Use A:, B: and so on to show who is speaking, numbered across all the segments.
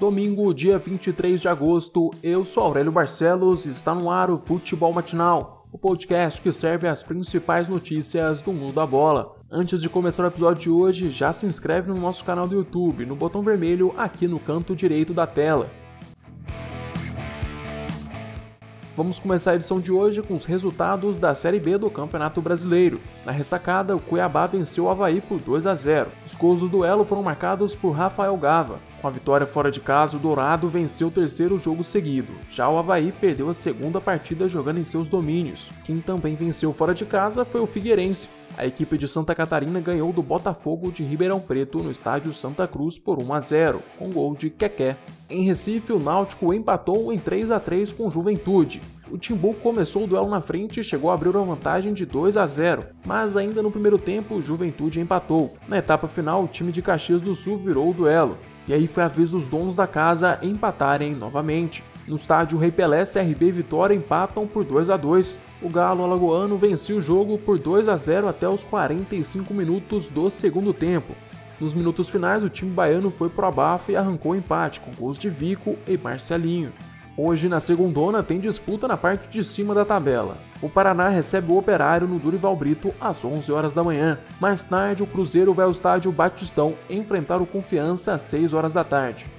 A: Domingo, dia 23 de agosto, eu sou Aurélio Barcelos e está no ar o Futebol Matinal, o podcast que serve as principais notícias do mundo da bola. Antes de começar o episódio de hoje, já se inscreve no nosso canal do YouTube, no botão vermelho aqui no canto direito da tela. Vamos começar a edição de hoje com os resultados da Série B do Campeonato Brasileiro. Na ressacada, o Cuiabá venceu o Havaí por 2 a 0. Os gols do duelo foram marcados por Rafael Gava. Com a vitória fora de casa, o Dourado venceu o terceiro jogo seguido. Já o Havaí perdeu a segunda partida jogando em seus domínios. Quem também venceu fora de casa foi o Figueirense. A equipe de Santa Catarina ganhou do Botafogo de Ribeirão Preto no estádio Santa Cruz por 1 a 0, com gol de Keké. Em Recife, o Náutico empatou em 3 a 3 com Juventude. O Timbu começou o duelo na frente e chegou a abrir uma vantagem de 2 a 0, mas ainda no primeiro tempo, Juventude empatou. Na etapa final, o time de Caxias do Sul virou o duelo. E aí foi a vez dos donos da casa empatarem novamente. No estádio Rei Pelé, CRB e Vitória empatam por 2 a 2. O Galo Alagoano venceu o jogo por 2 a 0 até os 45 minutos do segundo tempo. Nos minutos finais, o time baiano foi pro abafo e arrancou o empate com gols de Vico e Marcelinho. Hoje, na segundona, tem disputa na parte de cima da tabela. O Paraná recebe o Operário no Durival Brito às 11 horas da manhã. Mais tarde, o Cruzeiro vai ao estádio Batistão enfrentar o Confiança às 6 horas da tarde.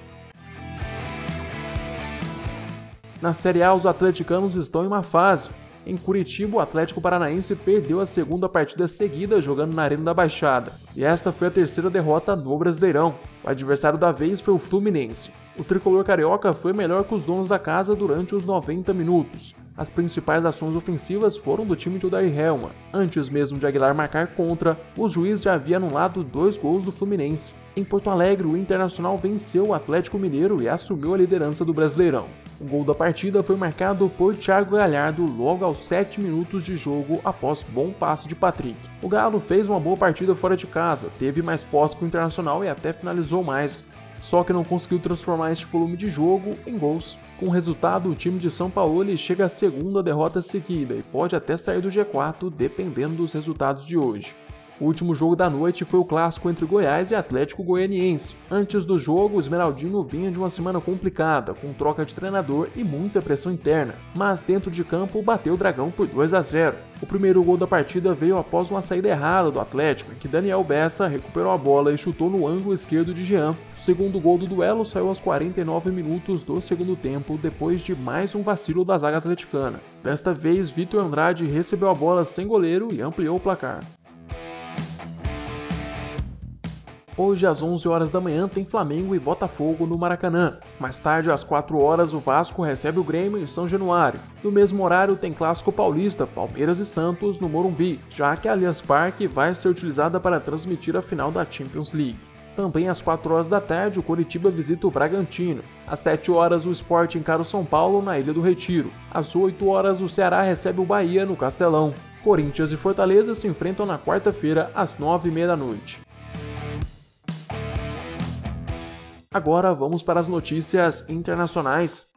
A: Na Série A, os atleticanos estão em uma fase. Em Curitiba, o Atlético Paranaense perdeu a segunda partida seguida jogando na Arena da Baixada, e esta foi a terceira derrota no Brasileirão. O adversário da vez foi o Fluminense. O tricolor carioca foi melhor que os donos da casa durante os 90 minutos. As principais ações ofensivas foram do time de Odair Helma. Antes mesmo de Aguilar marcar contra, o juiz já havia anulado dois gols do Fluminense. Em Porto Alegre, o Internacional venceu o Atlético Mineiro e assumiu a liderança do Brasileirão. O gol da partida foi marcado por Thiago Galhardo logo aos 7 minutos de jogo após bom passe de Patrick. O Galo fez uma boa partida fora de casa, teve mais posse que o Internacional e até finalizou mais, só que não conseguiu transformar este volume de jogo em gols. Com o resultado, o time de São Paulo chega à segunda derrota seguida e pode até sair do G4 dependendo dos resultados de hoje. O último jogo da noite foi o clássico entre Goiás e Atlético Goianiense. Antes do jogo, o Esmeraldino vinha de uma semana complicada, com troca de treinador e muita pressão interna, mas dentro de campo bateu o Dragão por 2 a 0. O primeiro gol da partida veio após uma saída errada do Atlético, em que Daniel Bessa recuperou a bola e chutou no ângulo esquerdo de Jean. O segundo gol do duelo saiu aos 49 minutos do segundo tempo, depois de mais um vacilo da zaga atleticana. Desta vez, Vitor Andrade recebeu a bola sem goleiro e ampliou o placar. Hoje, às 11 horas da manhã, tem Flamengo e Botafogo no Maracanã. Mais tarde, às 4 horas, o Vasco recebe o Grêmio em São Januário. No mesmo horário, tem Clássico Paulista, Palmeiras e Santos no Morumbi, já que a Allianz Parque vai ser utilizada para transmitir a final da Champions League. Também às 4 horas da tarde, o Coritiba visita o Bragantino. Às 7 horas, o Sport encara o São Paulo na Ilha do Retiro. Às 8 horas, o Ceará recebe o Bahia no Castelão. Corinthians e Fortaleza se enfrentam na quarta-feira, às 9h30 da noite. Agora vamos para as notícias internacionais.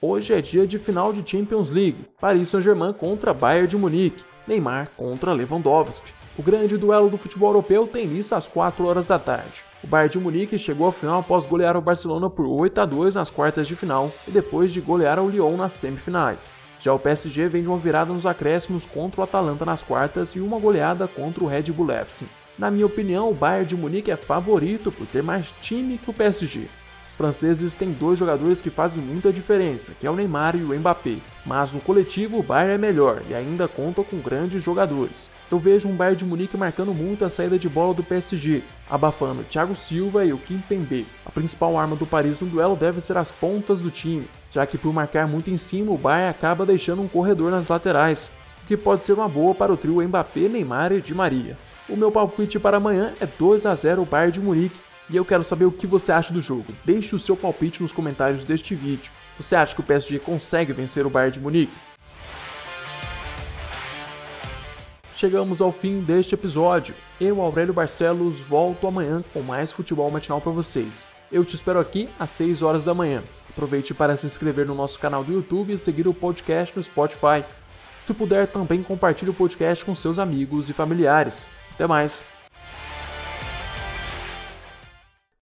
A: Hoje é dia de final de Champions League. Paris Saint-Germain contra Bayern de Munique. Neymar contra Lewandowski. O grande duelo do futebol europeu tem início às 4 horas da tarde. O Bayern de Munique chegou à final após golear o Barcelona por 8 a 2 nas quartas de final e depois de golear o Lyon nas semifinais. Já o PSG vem de uma virada nos acréscimos contra o Atalanta nas quartas e uma goleada contra o Red Bull Leipzig. Na minha opinião, o Bayern de Munique é favorito por ter mais time que o PSG. Os franceses têm dois jogadores que fazem muita diferença, que é o Neymar e o Mbappé. Mas no coletivo o Bayern é melhor e ainda conta com grandes jogadores. Eu vejo um Bayern de Munique marcando muito a saída de bola do PSG, abafando Thiago Silva e o Kimpembe. A principal arma do Paris no duelo deve ser as pontas do time, já que por marcar muito em cima o Bayern acaba deixando um corredor nas laterais, o que pode ser uma boa para o trio Mbappé, Neymar e Di Maria. O meu palpite para amanhã é 2 a 0 Bayern de Munique e eu quero saber o que você acha do jogo. Deixe o seu palpite nos comentários deste vídeo. Você acha que o PSG consegue vencer o Bayern de Munique? Chegamos ao fim deste episódio. Eu, Aurélio Barcelos, volto amanhã com mais futebol matinal para vocês. Eu te espero aqui às 6 horas da manhã. Aproveite para se inscrever no nosso canal do YouTube e seguir o podcast no Spotify. Se puder, também compartilhe o podcast com seus amigos e familiares. Até mais!